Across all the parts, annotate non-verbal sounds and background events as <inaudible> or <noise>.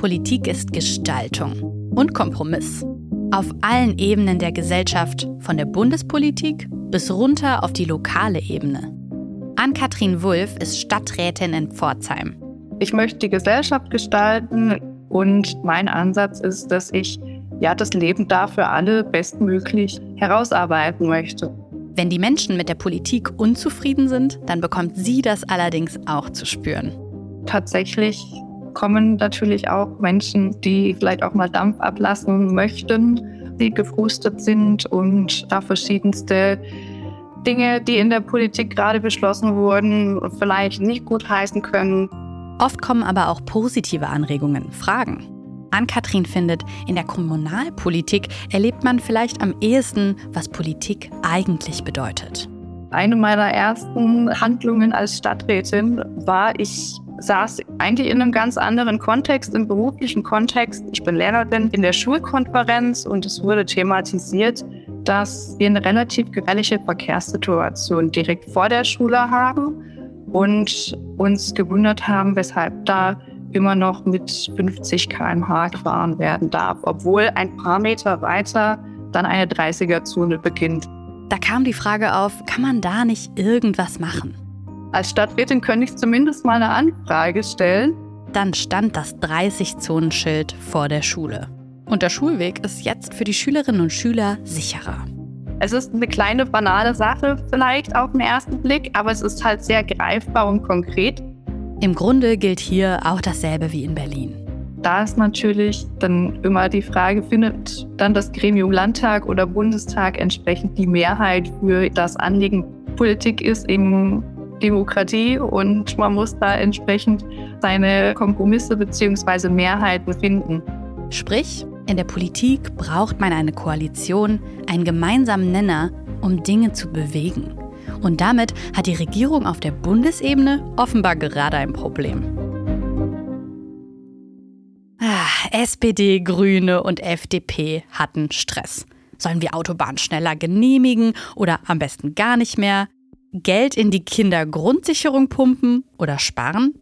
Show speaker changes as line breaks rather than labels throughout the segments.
Politik ist Gestaltung und Kompromiss. Auf allen Ebenen der Gesellschaft, von der Bundespolitik bis runter auf die lokale Ebene. Ann-Kathrin Wulff ist Stadträtin in Pforzheim.
Ich möchte die Gesellschaft gestalten und mein Ansatz ist, dass ich ja das Leben da für alle bestmöglich herausarbeiten möchte.
Wenn die Menschen mit der Politik unzufrieden sind, dann bekommt sie das allerdings auch zu spüren.
Tatsächlich kommen natürlich auch Menschen, die vielleicht auch mal Dampf ablassen möchten, die gefrustet sind und da verschiedenste Dinge, die in der Politik gerade beschlossen wurden, vielleicht nicht gut heißen können.
Oft kommen aber auch positive Anregungen, Fragen. Ann-Kathrin findet, in der Kommunalpolitik erlebt man vielleicht am ehesten, was Politik eigentlich bedeutet.
Eine meiner ersten Handlungen als Stadträtin war, ich saß eigentlich in einem ganz anderen Kontext, im beruflichen Kontext. Ich bin Lehrerin in der Schulkonferenz und es wurde thematisiert, dass wir eine relativ gefährliche Verkehrssituation direkt vor der Schule haben und uns gewundert haben, weshalb da immer noch mit 50 km/h gefahren werden darf, obwohl ein paar Meter weiter dann eine 30er-Zone beginnt.
Da kam die Frage auf, kann man da nicht irgendwas machen?
Als Stadträtin könnte ich zumindest mal eine Anfrage stellen.
Dann stand das 30-Zonen-Schild vor der Schule. Und der Schulweg ist jetzt für die Schülerinnen und Schüler sicherer.
Es ist eine kleine banale Sache vielleicht auf den ersten Blick, aber es ist halt sehr greifbar und konkret.
Im Grunde gilt hier auch dasselbe wie in Berlin.
Da ist natürlich dann immer die Frage, findet dann das Gremium Landtag oder Bundestag entsprechend die Mehrheit für das Anliegen? Politik ist eben Demokratie und man muss da entsprechend seine Kompromisse bzw. Mehrheiten finden.
Sprich, in der Politik braucht man eine Koalition, einen gemeinsamen Nenner, um Dinge zu bewegen. Und damit hat die Regierung auf der Bundesebene offenbar gerade ein Problem. Ah, SPD, Grüne und FDP hatten Stress. Sollen wir Autobahnen schneller genehmigen oder am besten gar nicht mehr? Geld in die Kindergrundsicherung pumpen oder sparen?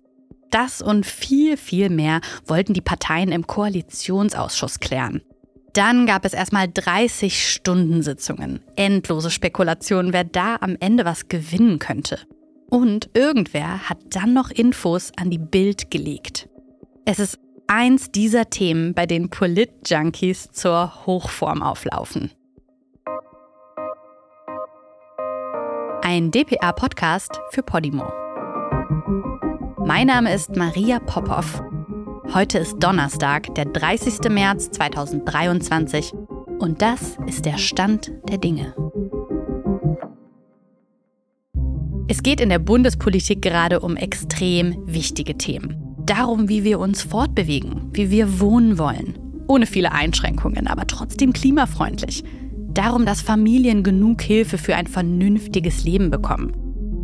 Das und viel, viel mehr wollten die Parteien im Koalitionsausschuss klären. Dann gab es erstmal 30 Stunden Sitzungen. Endlose Spekulationen, wer da am Ende was gewinnen könnte. Und irgendwer hat dann noch Infos an die Bild gelegt. Es ist eins dieser Themen, bei denen Polit-Junkies zur Hochform auflaufen. Ein DPA-Podcast für Podimo. Mein Name ist Maria Popov Heute ist Donnerstag, der 30. März 2023 und das ist der Stand der Dinge. Es geht in der Bundespolitik gerade um extrem wichtige Themen. Darum, wie wir uns fortbewegen, wie wir wohnen wollen. Ohne viele Einschränkungen, aber trotzdem klimafreundlich. Darum, dass Familien genug Hilfe für ein vernünftiges Leben bekommen.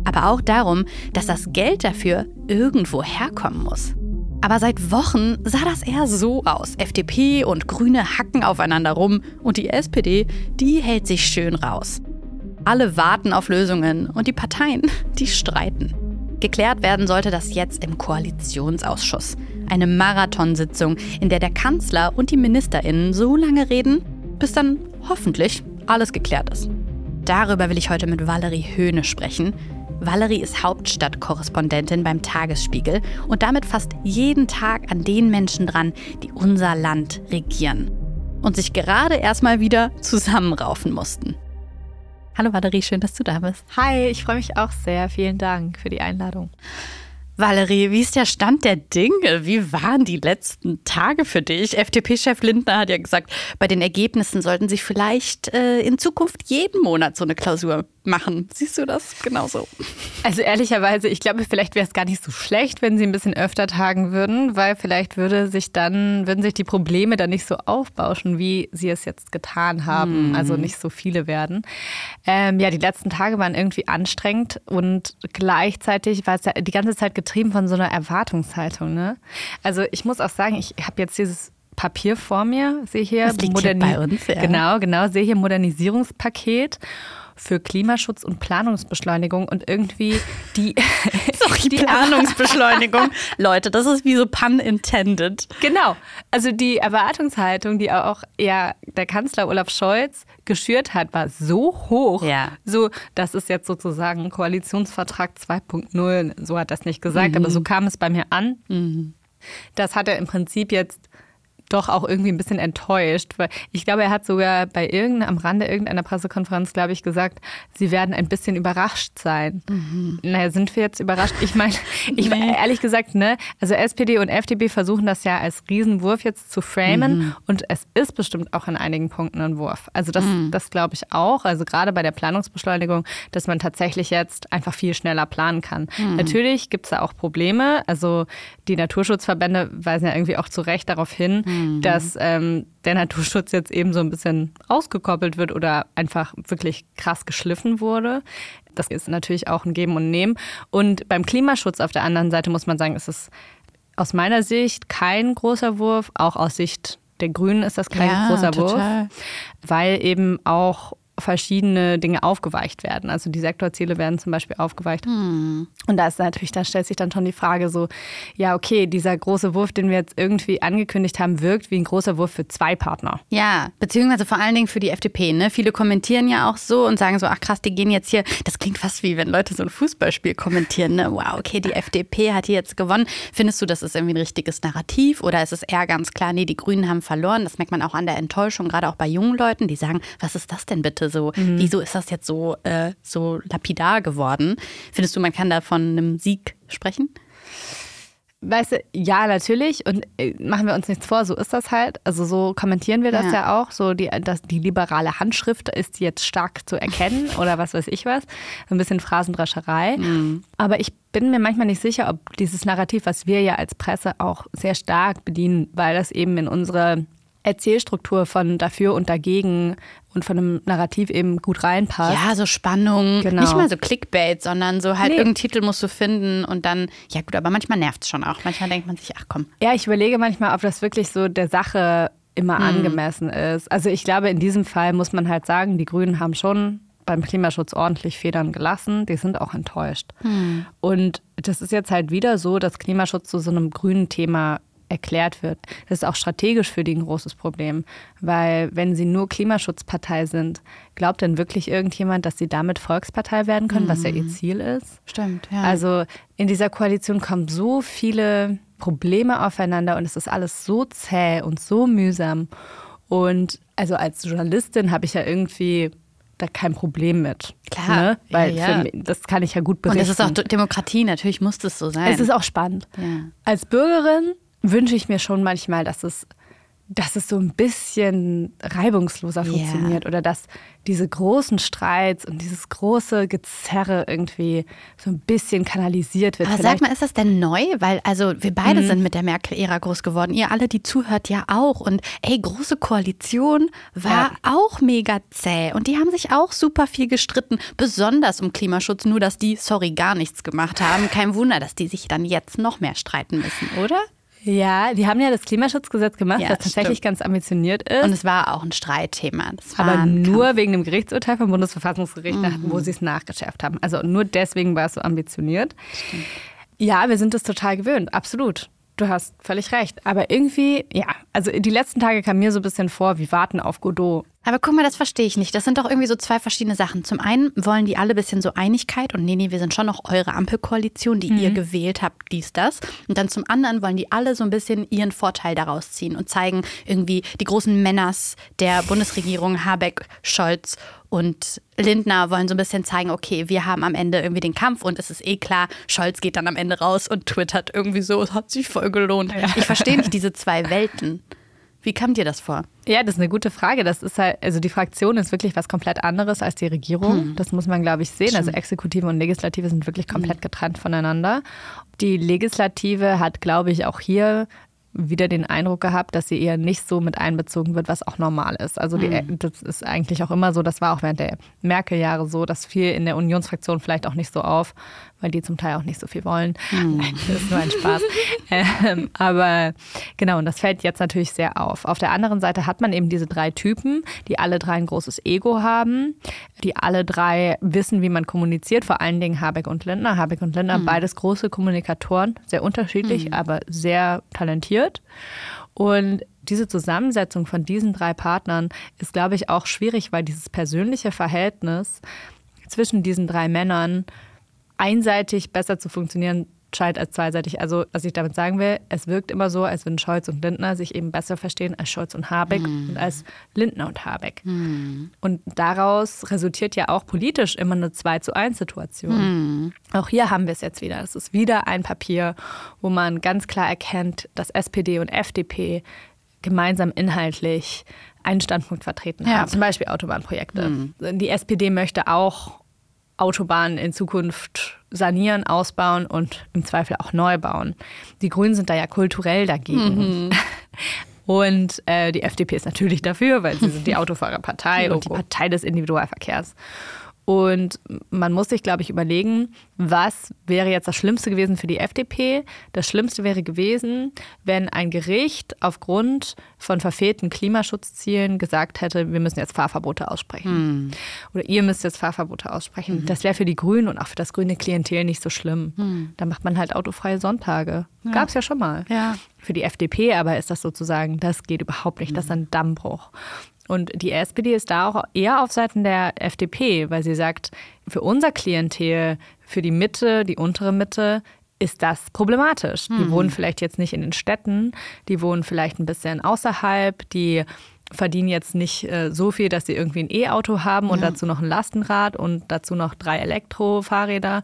Aber auch darum, dass das Geld dafür irgendwo herkommen muss. Aber seit Wochen sah das eher so aus. FDP und Grüne hacken aufeinander rum und die SPD, die hält sich schön raus. Alle warten auf Lösungen und die Parteien, <laughs> die streiten. Geklärt werden sollte das jetzt im Koalitionsausschuss. Eine Marathonsitzung, in der der Kanzler und die Ministerinnen so lange reden, bis dann hoffentlich alles geklärt ist. Darüber will ich heute mit Valerie Höhne sprechen. Valerie ist Hauptstadtkorrespondentin beim Tagesspiegel und damit fast jeden Tag an den Menschen dran, die unser Land regieren und sich gerade erstmal wieder zusammenraufen mussten. Hallo Valerie, schön, dass du da bist.
Hi, ich freue mich auch sehr. Vielen Dank für die Einladung.
Valerie, wie ist der Stand der Dinge? Wie waren die letzten Tage für dich? FDP-Chef Lindner hat ja gesagt, bei den Ergebnissen sollten Sie vielleicht äh, in Zukunft jeden Monat so eine Klausur machen. Siehst du das genauso?
Also ehrlicherweise, ich glaube, vielleicht wäre es gar nicht so schlecht, wenn sie ein bisschen öfter tagen würden, weil vielleicht würde sich dann, würden sich die Probleme dann nicht so aufbauschen, wie sie es jetzt getan haben. Hm. Also nicht so viele werden. Ähm, ja, die letzten Tage waren irgendwie anstrengend und gleichzeitig war es ja die ganze Zeit getrieben von so einer Erwartungshaltung. Ne? Also ich muss auch sagen, ich habe jetzt dieses Papier vor mir, sehe hier,
das liegt hier bei uns, ja.
Genau, genau, sehe hier Modernisierungspaket. Für Klimaschutz und Planungsbeschleunigung und irgendwie die, <laughs> <laughs>
Sorry, die Planungsbeschleunigung. <laughs> Leute, das ist wie so pun intended.
Genau. Also die Erwartungshaltung, die auch ja der Kanzler Olaf Scholz geschürt hat, war so hoch.
Ja.
So, das ist jetzt sozusagen Koalitionsvertrag 2.0. So hat es nicht gesagt, mhm. aber so kam es bei mir an. Mhm. Das hat er im Prinzip jetzt doch auch irgendwie ein bisschen enttäuscht, weil ich glaube, er hat sogar bei irgendeinem, am Rande irgendeiner Pressekonferenz, glaube ich, gesagt, sie werden ein bisschen überrascht sein. Mhm. Naja, sind wir jetzt überrascht? Ich meine, <laughs> ich nee. ehrlich gesagt, ne, also SPD und FDP versuchen das ja als Riesenwurf jetzt zu framen mhm. und es ist bestimmt auch in einigen Punkten ein Wurf. Also das, mhm. das glaube ich auch. Also gerade bei der Planungsbeschleunigung, dass man tatsächlich jetzt einfach viel schneller planen kann. Mhm. Natürlich gibt es da auch Probleme. Also die Naturschutzverbände weisen ja irgendwie auch zu Recht darauf hin, mhm. dass ähm, der Naturschutz jetzt eben so ein bisschen ausgekoppelt wird oder einfach wirklich krass geschliffen wurde. Das ist natürlich auch ein Geben und Nehmen. Und beim Klimaschutz auf der anderen Seite muss man sagen, ist es aus meiner Sicht kein großer Wurf. Auch aus Sicht der Grünen ist das kein ja, großer total. Wurf, weil eben auch verschiedene Dinge aufgeweicht werden. Also die Sektorziele werden zum Beispiel aufgeweicht. Hm. Und da ist natürlich, da stellt sich dann schon die Frage so, ja, okay, dieser große Wurf, den wir jetzt irgendwie angekündigt haben, wirkt wie ein großer Wurf für zwei Partner.
Ja, beziehungsweise vor allen Dingen für die FDP. Ne? Viele kommentieren ja auch so und sagen so, ach krass, die gehen jetzt hier, das klingt fast wie wenn Leute so ein Fußballspiel kommentieren. Ne? Wow, okay, die FDP hat hier jetzt gewonnen. Findest du, das ist irgendwie ein richtiges Narrativ oder ist es eher ganz klar, nee, die Grünen haben verloren? Das merkt man auch an der Enttäuschung, gerade auch bei jungen Leuten, die sagen, was ist das denn bitte? Leute so, mhm. wieso ist das jetzt so, äh, so lapidar geworden? Findest du, man kann da von einem Sieg sprechen?
Weißt du, ja, natürlich. Und äh, machen wir uns nichts vor, so ist das halt. Also so kommentieren wir das ja, ja auch. So die, das, die liberale Handschrift ist jetzt stark zu erkennen <laughs> oder was weiß ich was. Ein bisschen Phrasendrescherei. Mhm. Aber ich bin mir manchmal nicht sicher, ob dieses Narrativ, was wir ja als Presse auch sehr stark bedienen, weil das eben in unsere Erzählstruktur von dafür und dagegen und von einem Narrativ eben gut reinpasst.
Ja, so Spannung. Genau. Nicht mal so Clickbait, sondern so halt nee. irgendeinen Titel musst du finden und dann, ja gut, aber manchmal nervt es schon auch. Manchmal denkt man sich, ach komm.
Ja, ich überlege manchmal, ob das wirklich so der Sache immer hm. angemessen ist. Also ich glaube, in diesem Fall muss man halt sagen, die Grünen haben schon beim Klimaschutz ordentlich Federn gelassen. Die sind auch enttäuscht. Hm. Und das ist jetzt halt wieder so, dass Klimaschutz zu so einem grünen Thema erklärt wird. Das ist auch strategisch für die ein großes Problem, weil wenn sie nur Klimaschutzpartei sind, glaubt denn wirklich irgendjemand, dass sie damit Volkspartei werden können, mhm. was ja ihr mhm. Ziel ist?
Stimmt, ja.
Also in dieser Koalition kommen so viele Probleme aufeinander und es ist alles so zäh und so mühsam. Und also als Journalistin habe ich ja irgendwie da kein Problem mit.
Klar.
Ne? Weil ja, ja. Mich, das kann ich ja gut berichten.
Und das ist auch Demokratie, natürlich muss das so sein.
Es ist auch spannend. Ja. Als Bürgerin wünsche ich mir schon manchmal, dass es, dass es so ein bisschen reibungsloser yeah. funktioniert oder dass diese großen Streits und dieses große Gezerre irgendwie so ein bisschen kanalisiert wird.
Aber Vielleicht. sag mal, ist das denn neu? Weil also wir beide mhm. sind mit der Merkel-Ära groß geworden. Ihr alle, die zuhört, ja auch. Und ey, große Koalition war ja. auch mega zäh. Und die haben sich auch super viel gestritten, besonders um Klimaschutz. Nur, dass die, sorry, gar nichts gemacht haben. Kein Wunder, dass die sich dann jetzt noch mehr streiten müssen, oder?
Ja, die haben ja das Klimaschutzgesetz gemacht, ja, das tatsächlich stimmt. ganz ambitioniert ist.
Und es war auch ein Streitthema.
Aber nur Kampf. wegen dem Gerichtsurteil vom Bundesverfassungsgericht, mhm. wo sie es nachgeschärft haben. Also nur deswegen war es so ambitioniert. Stimmt. Ja, wir sind es total gewöhnt, absolut. Du hast völlig recht. Aber irgendwie, ja, also die letzten Tage kam mir so ein bisschen vor, wie warten auf Godot.
Aber guck mal, das verstehe ich nicht. Das sind doch irgendwie so zwei verschiedene Sachen. Zum einen wollen die alle ein bisschen so Einigkeit und nee, nee, wir sind schon noch eure Ampelkoalition, die mhm. ihr gewählt habt, dies, das. Und dann zum anderen wollen die alle so ein bisschen ihren Vorteil daraus ziehen und zeigen irgendwie die großen Männers der Bundesregierung, Habeck, Scholz und Lindner wollen so ein bisschen zeigen, okay, wir haben am Ende irgendwie den Kampf und es ist eh klar, Scholz geht dann am Ende raus und twittert irgendwie so, es hat sich voll gelohnt. Ja. Ich verstehe nicht diese zwei Welten. Wie kam dir das vor?
Ja, das ist eine gute Frage. Das ist halt, also die Fraktion ist wirklich was komplett anderes als die Regierung. Hm. Das muss man, glaube ich, sehen. Also Exekutive und Legislative sind wirklich komplett hm. getrennt voneinander. Die Legislative hat, glaube ich, auch hier wieder den Eindruck gehabt, dass sie eher nicht so mit einbezogen wird, was auch normal ist. Also die, mhm. das ist eigentlich auch immer so, das war auch während der Merkel-Jahre so, das fiel in der Unionsfraktion vielleicht auch nicht so auf, weil die zum Teil auch nicht so viel wollen. Mhm. <laughs> Das ist nur ein Spaß. <laughs> ähm, aber genau, und das fällt jetzt natürlich sehr auf. Auf der anderen Seite hat man eben diese drei Typen, die alle drei ein großes Ego haben, die alle drei wissen, wie man kommuniziert, vor allen Dingen Habeck und Lindner. Habeck und Lindner, mhm. beides große Kommunikatoren, sehr unterschiedlich, mhm. aber sehr talentiert. Und diese Zusammensetzung von diesen drei Partnern ist, glaube ich, auch schwierig, weil dieses persönliche Verhältnis zwischen diesen drei Männern einseitig besser zu funktionieren scheint als zweiseitig. Also, was ich damit sagen will, es wirkt immer so, als würden Scholz und Lindner sich eben besser verstehen als Scholz und Habeck mhm. und als Lindner und Habeck. Mhm. Und daraus resultiert ja auch politisch immer eine 2 zu 1 Situation. Mhm. Auch hier haben wir es jetzt wieder. Es ist wieder ein Papier, wo man ganz klar erkennt, dass SPD und FDP gemeinsam inhaltlich einen Standpunkt vertreten ja. haben. Zum Beispiel Autobahnprojekte. Mhm. Die SPD möchte auch Autobahnen in Zukunft sanieren, ausbauen und im Zweifel auch neu bauen. Die Grünen sind da ja kulturell dagegen. Mhm. <laughs> Und äh, die FDP ist natürlich dafür, weil sie sind die <laughs> Autofahrerpartei und die Partei des Individualverkehrs. Und man muss sich, glaube ich, überlegen, was wäre jetzt das Schlimmste gewesen für die FDP? Das Schlimmste wäre gewesen, wenn ein Gericht aufgrund von verfehlten Klimaschutzzielen gesagt hätte, wir müssen jetzt Fahrverbote aussprechen. Hm. Oder ihr müsst jetzt Fahrverbote aussprechen. Hm. Das wäre für die Grünen und auch für das grüne Klientel nicht so schlimm. Hm. Da macht man halt autofreie Sonntage. Ja. Gab es ja schon mal. Ja. Für die FDP aber ist das sozusagen, das geht überhaupt nicht. Das ist hm. ein Dammbruch. Und die SPD ist da auch eher auf Seiten der FDP, weil sie sagt, für unser Klientel, für die Mitte, die untere Mitte, ist das problematisch. Mhm. Die wohnen vielleicht jetzt nicht in den Städten, die wohnen vielleicht ein bisschen außerhalb, die verdienen jetzt nicht äh, so viel, dass sie irgendwie ein E-Auto haben und ja. dazu noch ein Lastenrad und dazu noch drei Elektrofahrräder,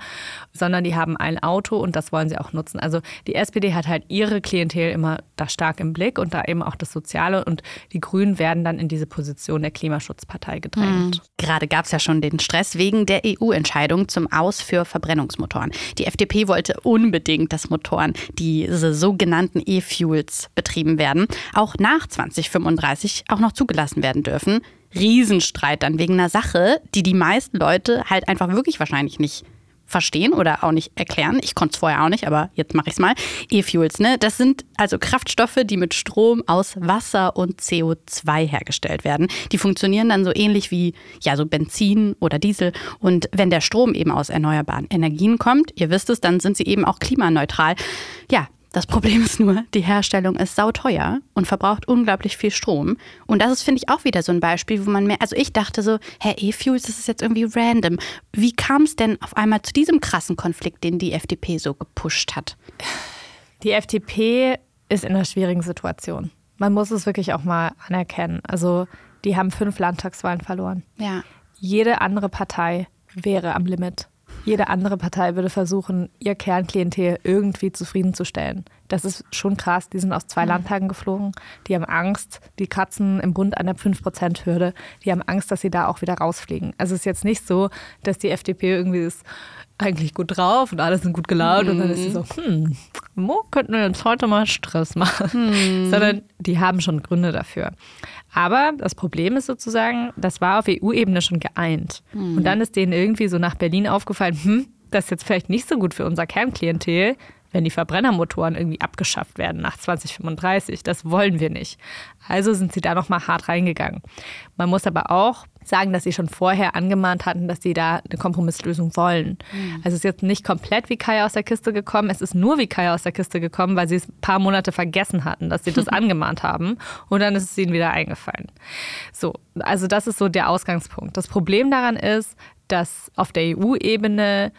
sondern die haben ein Auto und das wollen sie auch nutzen. Also die SPD hat halt ihre Klientel immer da stark im Blick und da eben auch das Soziale und die Grünen werden dann in diese Position der Klimaschutzpartei gedrängt. Mhm.
Gerade gab es ja schon den Stress wegen der EU-Entscheidung zum Aus für Verbrennungsmotoren. Die FDP wollte unbedingt, dass Motoren, diese sogenannten E-Fuels, betrieben werden, auch nach 2035 auch noch zugelassen werden dürfen. Riesenstreit dann wegen einer Sache, die die meisten Leute halt einfach wirklich wahrscheinlich nicht verstehen oder auch nicht erklären. Ich konnte es vorher auch nicht, aber jetzt mache ich es mal. E-Fuels, ne? Das sind also Kraftstoffe, die mit Strom aus Wasser und CO2 hergestellt werden. Die funktionieren dann so ähnlich wie ja so Benzin oder Diesel. Und wenn der Strom eben aus erneuerbaren Energien kommt, ihr wisst es, dann sind sie eben auch klimaneutral. Ja, das Problem ist nur, die Herstellung ist sauteuer und verbraucht unglaublich viel Strom. Und das ist, finde ich, auch wieder so ein Beispiel, wo man mehr, also ich dachte so, Herr E-Fuels, das ist jetzt irgendwie random. Wie kam es denn auf einmal zu diesem krassen Konflikt, den die FDP so gepusht hat?
Die FDP ist in einer schwierigen Situation. Man muss es wirklich auch mal anerkennen. Also, die haben fünf Landtagswahlen verloren. Ja. Jede andere Partei wäre am Limit. Jede andere Partei würde versuchen, ihr Kernklientel irgendwie zufriedenzustellen. Das ist schon krass. Die sind aus zwei mhm. Landtagen geflogen. Die haben Angst, die kratzen im Bund an der 5%-Hürde. Die haben Angst, dass sie da auch wieder rausfliegen. Also es ist jetzt nicht so, dass die FDP irgendwie ist eigentlich gut drauf und alle sind gut gelaunt mhm. und dann ist sie so, hm, wo könnten wir jetzt heute mal Stress machen? Mhm. Sondern die haben schon Gründe dafür. Aber das Problem ist sozusagen, das war auf EU-Ebene schon geeint. Mhm. Und dann ist denen irgendwie so nach Berlin aufgefallen, hm, das ist jetzt vielleicht nicht so gut für unser Kernklientel, wenn die Verbrennermotoren irgendwie abgeschafft werden nach 2035. Das wollen wir nicht. Also sind sie da nochmal hart reingegangen. Man muss aber auch sagen, dass sie schon vorher angemahnt hatten, dass sie da eine Kompromisslösung wollen. Mhm. Also es ist jetzt nicht komplett wie Kai aus der Kiste gekommen, es ist nur wie Kai aus der Kiste gekommen, weil sie es ein paar Monate vergessen hatten, dass sie das <laughs> angemahnt haben und dann ist es ihnen wieder eingefallen. So, also das ist so der Ausgangspunkt. Das Problem daran ist, dass auf der EU-Ebene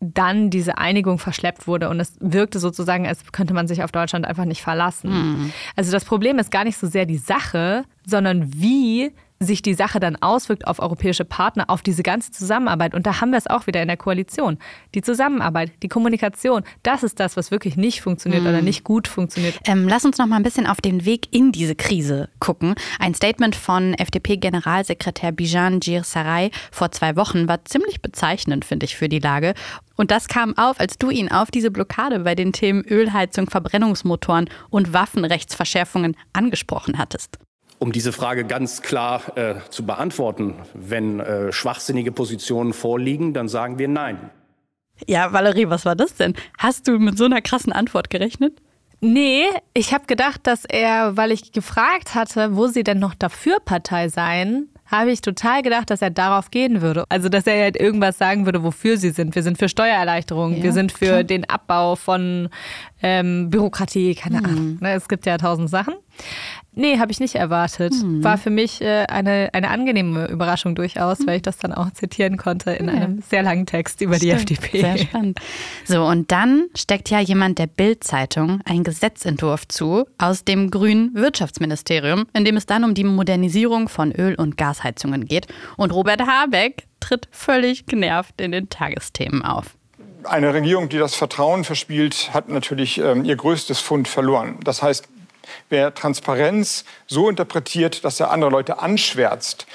dann diese Einigung verschleppt wurde und es wirkte sozusagen, als könnte man sich auf Deutschland einfach nicht verlassen. Mhm. Also das Problem ist gar nicht so sehr die Sache, sondern wie sich die Sache dann auswirkt auf europäische Partner, auf diese ganze Zusammenarbeit. Und da haben wir es auch wieder in der Koalition. Die Zusammenarbeit, die Kommunikation, das ist das, was wirklich nicht funktioniert mhm. oder nicht gut funktioniert.
Ähm, lass uns noch mal ein bisschen auf den Weg in diese Krise gucken. Ein Statement von FDP-Generalsekretär Bijan Gir Sarai vor zwei Wochen war ziemlich bezeichnend, finde ich, für die Lage. Und das kam auf, als du ihn auf diese Blockade bei den Themen Ölheizung, Verbrennungsmotoren und Waffenrechtsverschärfungen angesprochen hattest.
Um diese Frage ganz klar äh, zu beantworten, wenn äh, schwachsinnige Positionen vorliegen, dann sagen wir Nein.
Ja, Valerie, was war das denn? Hast du mit so einer krassen Antwort gerechnet?
Nee, ich habe gedacht, dass er, weil ich gefragt hatte, wo sie denn noch dafür Partei seien, habe ich total gedacht, dass er darauf gehen würde. Also, dass er halt irgendwas sagen würde, wofür sie sind. Wir sind für Steuererleichterungen, ja, wir sind für klar. den Abbau von ähm, Bürokratie, keine mhm. Ahnung. Ne, es gibt ja tausend Sachen. Nee, habe ich nicht erwartet. Mhm. War für mich äh, eine, eine angenehme Überraschung durchaus, mhm. weil ich das dann auch zitieren konnte in ja. einem sehr langen Text über Stimmt. die FDP.
Sehr spannend. So, und dann steckt ja jemand der Bild-Zeitung einen Gesetzentwurf zu aus dem grünen Wirtschaftsministerium, in dem es dann um die Modernisierung von Öl- und Gasheizungen geht. Und Robert Habeck tritt völlig genervt in den Tagesthemen auf
eine Regierung, die das Vertrauen verspielt, hat natürlich ähm, ihr größtes Fund verloren. Das heißt, Wer Transparenz so interpretiert, dass er andere Leute anschwärzt,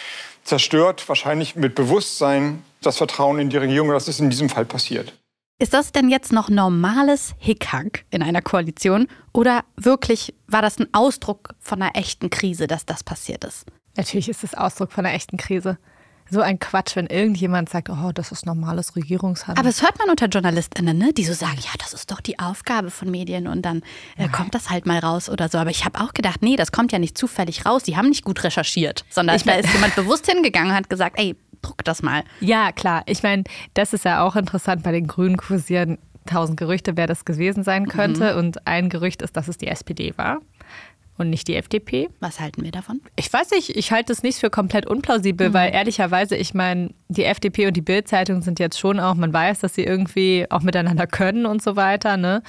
zerstört wahrscheinlich mit Bewusstsein das Vertrauen in die Regierung. Das ist in diesem Fall passiert.
Ist das denn jetzt noch normales Hickhack in einer Koalition oder wirklich war das ein Ausdruck von einer echten Krise, dass das passiert ist?
Natürlich ist es Ausdruck von einer echten Krise so ein Quatsch, wenn irgendjemand sagt, oh, das ist normales Regierungshandeln.
Aber es hört man unter JournalistInnen, ne? die so sagen, ja, das ist doch die Aufgabe von Medien und dann äh, kommt das halt mal raus oder so. Aber ich habe auch gedacht, nee, das kommt ja nicht zufällig raus. Die haben nicht gut recherchiert, sondern ich da ist jemand bewusst hingegangen und hat gesagt, ey, druck das mal.
Ja, klar. Ich meine, das ist ja auch interessant bei den Grünen kursieren tausend Gerüchte, wer das gewesen sein könnte. Mhm. Und ein Gerücht ist, dass es die SPD war und nicht die FDP.
Was halten wir davon?
Ich weiß nicht, ich halte es nicht für komplett unplausibel, mhm. weil ehrlicherweise, ich meine, die FDP und die Bild-Zeitung sind jetzt schon auch, man weiß, dass sie irgendwie auch miteinander können und so weiter. Ne?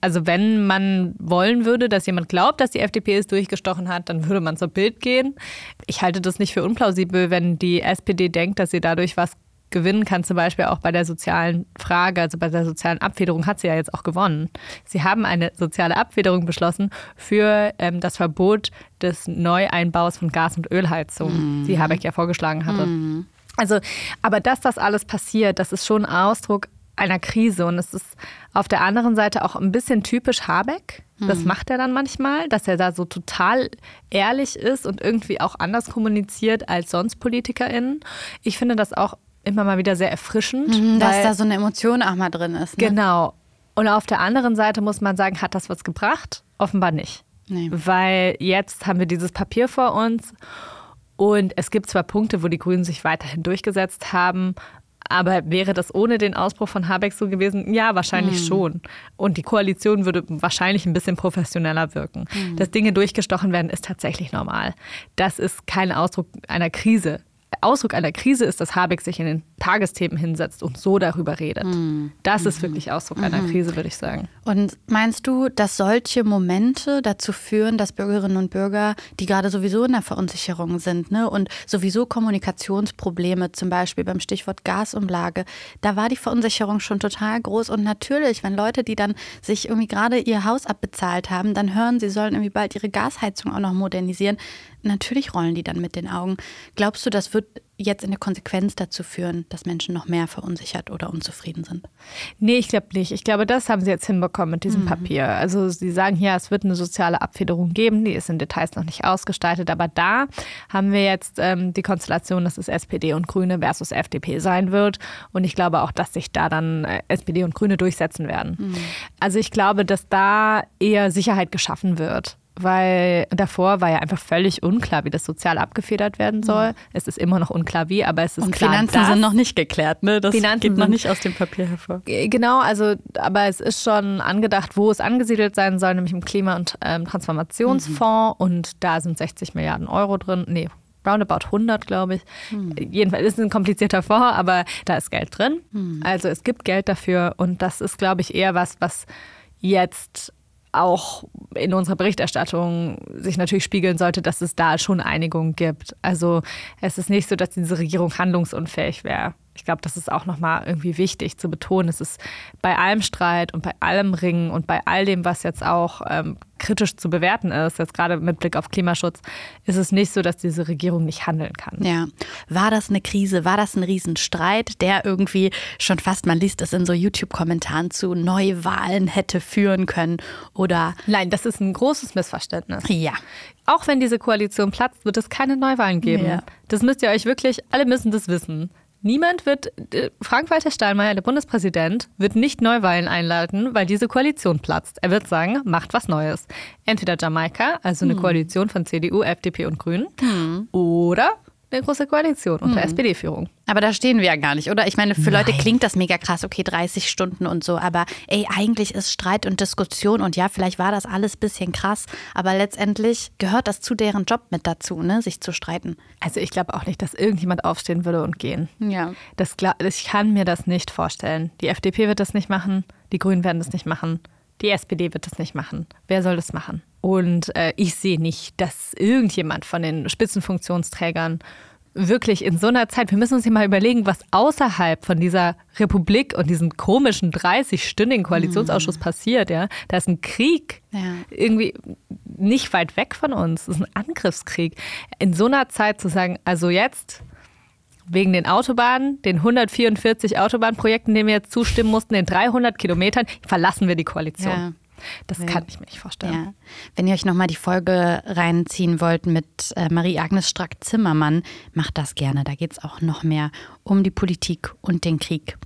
Also wenn man wollen würde, dass jemand glaubt, dass die FDP es durchgestochen hat, dann würde man zur Bild gehen. Ich halte das nicht für unplausibel, wenn die SPD denkt, dass sie dadurch was gewinnen kann, zum Beispiel auch bei der sozialen Frage, also bei der sozialen Abfederung hat sie ja jetzt auch gewonnen. Sie haben eine soziale Abfederung beschlossen für ähm, das Verbot des Neueinbaus von Gas- und Ölheizungen, mhm. die Habeck ja vorgeschlagen hatte. Mhm. Also, aber dass das alles passiert, das ist schon Ausdruck einer Krise und es ist auf der anderen Seite auch ein bisschen typisch Habeck. Das mhm. macht er dann manchmal, dass er da so total ehrlich ist und irgendwie auch anders kommuniziert als sonst PolitikerInnen. Ich finde das auch immer mal wieder sehr erfrischend.
Mhm, dass da so eine Emotion auch mal drin ist.
Ne? Genau. Und auf der anderen Seite muss man sagen, hat das was gebracht? Offenbar nicht. Nee. Weil jetzt haben wir dieses Papier vor uns und es gibt zwar Punkte, wo die Grünen sich weiterhin durchgesetzt haben, aber wäre das ohne den Ausbruch von Habeck so gewesen? Ja, wahrscheinlich mhm. schon. Und die Koalition würde wahrscheinlich ein bisschen professioneller wirken. Mhm. Dass Dinge durchgestochen werden, ist tatsächlich normal. Das ist kein Ausdruck einer Krise. Ausdruck einer Krise ist, dass Habeck sich in den Tagesthemen hinsetzt und so darüber redet. Mhm. Das ist wirklich Ausdruck mhm. einer Krise, würde ich sagen.
Und meinst du, dass solche Momente dazu führen, dass Bürgerinnen und Bürger, die gerade sowieso in der Verunsicherung sind ne, und sowieso Kommunikationsprobleme, zum Beispiel beim Stichwort Gasumlage, da war die Verunsicherung schon total groß. Und natürlich, wenn Leute, die dann sich irgendwie gerade ihr Haus abbezahlt haben, dann hören, sie sollen irgendwie bald ihre Gasheizung auch noch modernisieren, natürlich rollen die dann mit den Augen. Glaubst du, das wird jetzt in der Konsequenz dazu führen, dass Menschen noch mehr verunsichert oder unzufrieden sind?
Nee, ich glaube nicht. Ich glaube, das haben sie jetzt hinbekommen mit diesem mhm. Papier. Also sie sagen ja, es wird eine soziale Abfederung geben, die ist in Details noch nicht ausgestaltet, aber da haben wir jetzt ähm, die Konstellation, dass es SPD und Grüne versus FDP sein wird. Und ich glaube auch, dass sich da dann äh, SPD und Grüne durchsetzen werden. Mhm. Also ich glaube, dass da eher Sicherheit geschaffen wird weil davor war ja einfach völlig unklar, wie das sozial abgefedert werden soll. Mhm. Es ist immer noch unklar wie, aber es ist
Und
klar.
Finanzen
dass,
sind noch nicht geklärt, ne? Das Finanzen geht noch nicht aus dem Papier hervor.
Genau, also aber es ist schon angedacht, wo es angesiedelt sein soll, nämlich im Klima- und ähm, Transformationsfonds mhm. und da sind 60 Milliarden Euro drin. Nee, roundabout 100, glaube ich. Hm. Jedenfalls ist es ein komplizierter Fonds, aber da ist Geld drin. Hm. Also es gibt Geld dafür und das ist, glaube ich, eher was, was jetzt auch in unserer Berichterstattung sich natürlich spiegeln sollte, dass es da schon Einigung gibt. Also es ist nicht so, dass diese Regierung handlungsunfähig wäre. Ich glaube, das ist auch nochmal irgendwie wichtig zu betonen. Es ist bei allem Streit und bei allem Ringen und bei all dem, was jetzt auch ähm, kritisch zu bewerten ist, jetzt gerade mit Blick auf Klimaschutz, ist es nicht so, dass diese Regierung nicht handeln kann.
Ja. War das eine Krise? War das ein Riesenstreit, der irgendwie schon fast, man liest es in so YouTube-Kommentaren zu, Neuwahlen hätte führen können? Oder?
Nein, das ist ein großes Missverständnis.
Ja.
Auch wenn diese Koalition platzt, wird es keine Neuwahlen geben. Ja. Das müsst ihr euch wirklich, alle müssen das wissen Niemand wird, äh, Frank-Walter Steinmeier, der Bundespräsident, wird nicht Neuwahlen einleiten, weil diese Koalition platzt. Er wird sagen, macht was Neues. Entweder Jamaika, also eine hm. Koalition von CDU, FDP und Grünen, hm. oder eine große Koalition unter mhm. SPD-Führung.
Aber da stehen wir ja gar nicht, oder? Ich meine, für Nein. Leute klingt das mega krass, okay, 30 Stunden und so, aber ey, eigentlich ist Streit und Diskussion und ja, vielleicht war das alles ein bisschen krass, aber letztendlich gehört das zu deren Job mit dazu, ne, sich zu streiten.
Also ich glaube auch nicht, dass irgendjemand aufstehen würde und gehen.
Ja.
Das, ich kann mir das nicht vorstellen. Die FDP wird das nicht machen, die Grünen werden das nicht machen. Die SPD wird das nicht machen. Wer soll das machen? Und äh, ich sehe nicht, dass irgendjemand von den Spitzenfunktionsträgern wirklich in so einer Zeit, wir müssen uns hier mal überlegen, was außerhalb von dieser Republik und diesem komischen 30-stündigen Koalitionsausschuss mhm. passiert. Ja? Da ist ein Krieg ja. irgendwie nicht weit weg von uns. Das ist ein Angriffskrieg. In so einer Zeit zu sagen, also jetzt wegen den Autobahnen, den 144 Autobahnprojekten, denen wir jetzt zustimmen mussten, den 300 Kilometern, verlassen wir die Koalition. Ja. Das ja. kann ich mir nicht vorstellen. Ja.
Wenn ihr euch nochmal die Folge reinziehen wollt mit äh, Marie-Agnes Strack-Zimmermann, macht das gerne. Da geht es auch noch mehr um die Politik und den Krieg.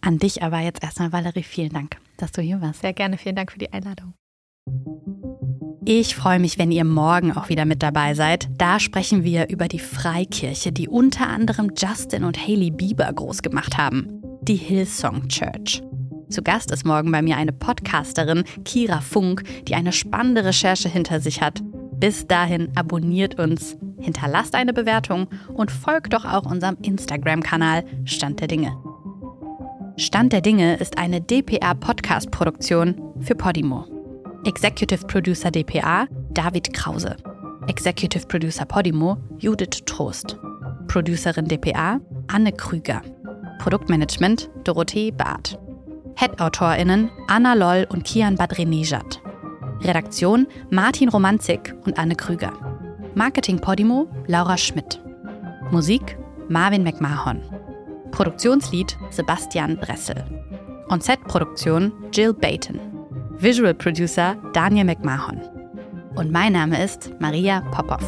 An dich aber jetzt erstmal, Valerie, vielen Dank, dass du hier warst.
Sehr gerne, vielen Dank für die Einladung.
Ich freue mich, wenn ihr morgen auch wieder mit dabei seid. Da sprechen wir über die Freikirche, die unter anderem Justin und Hailey Bieber groß gemacht haben. Die Hillsong Church. Zu Gast ist morgen bei mir eine Podcasterin, Kira Funk, die eine spannende Recherche hinter sich hat. Bis dahin abonniert uns, hinterlasst eine Bewertung und folgt doch auch unserem Instagram-Kanal Stand der Dinge. Stand der Dinge ist eine DPA-Podcast-Produktion für Podimo. Executive Producer DPA David Krause. Executive Producer Podimo Judith Trost. Producerin DPA Anne Krüger. Produktmanagement Dorothee Barth. Head-AutorInnen Anna Loll und Kian Badrenejad. Redaktion Martin Romanzik und Anne Krüger. Marketing Podimo Laura Schmidt. Musik Marvin McMahon. Produktionslied Sebastian Bressel. On-Set-Produktion Jill Bayton. Visual Producer Daniel McMahon. Und mein Name ist Maria Popov.